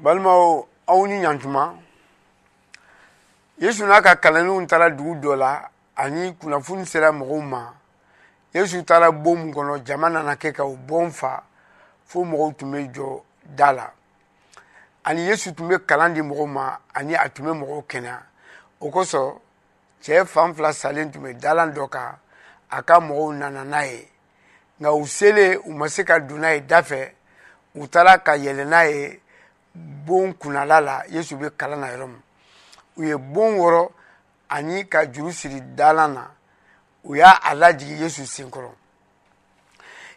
balimaw aw ni ɲantuma yesu n'a ka kalandenw taara dugu dɔ la ani kunnafoni sera mɔgɔw ma yesu taara bon min kɔnɔ jama nana kɛ ka o bon fa fo mɔgɔw tun bɛ jɔ da la ani yesu tun bɛ kalan di mɔgɔw ma ani a tun bɛ mɔgɔw kɛnɛya o kosɔn cɛ fan fila salen tun bɛ dalan dɔ kan a ka mɔgɔw nana n'a ye nka u selen u ma se ka don n'a ye da fɛ u taara ka yɛlɛn n'a ye bon kunnala la yesu bɛ kalan na yɔrɔ min u ye bon wɔrɔ ani ka juru siri dalan na u y'a a lajigin yesu senkɔrɔ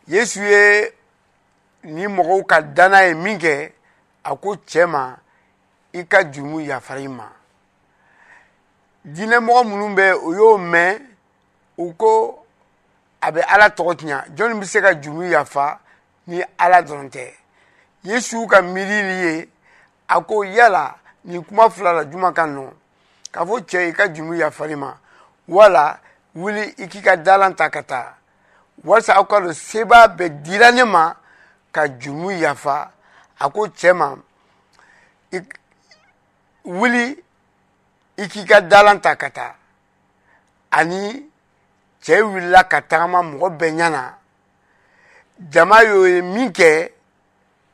yesu ye ni mɔgɔw ka danna ye min kɛ a ko cɛ ma i ka jurumu yafara i ma diinɛmɔgɔ minnu bɛ o y'o mɛn u ko a bɛ ala tɔgɔ tiɲa jɔnni bɛ se ka juru yafa ni ala dɔrɔn tɛ yesu ka miirili ye a ko yala nin kuma fila la juma ka nɔ k'a fɔ cɛ i ka juru yafali ma wala wuli i k'i ka dalan ta ka taa walisa aw ka don sebaa bɛ dira ne ma ka juru yafa a ko cɛ ma wuli i k'i ka dalan ta ka taa ani cɛ wulila ka tagama mɔgɔ bɛɛ ɲɛna jama y'o ye min kɛ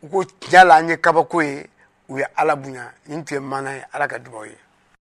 u ko tiɲɛ la an ye kabako ye u ye ala bonya nin tun ye mana ye ala ka dugawu ye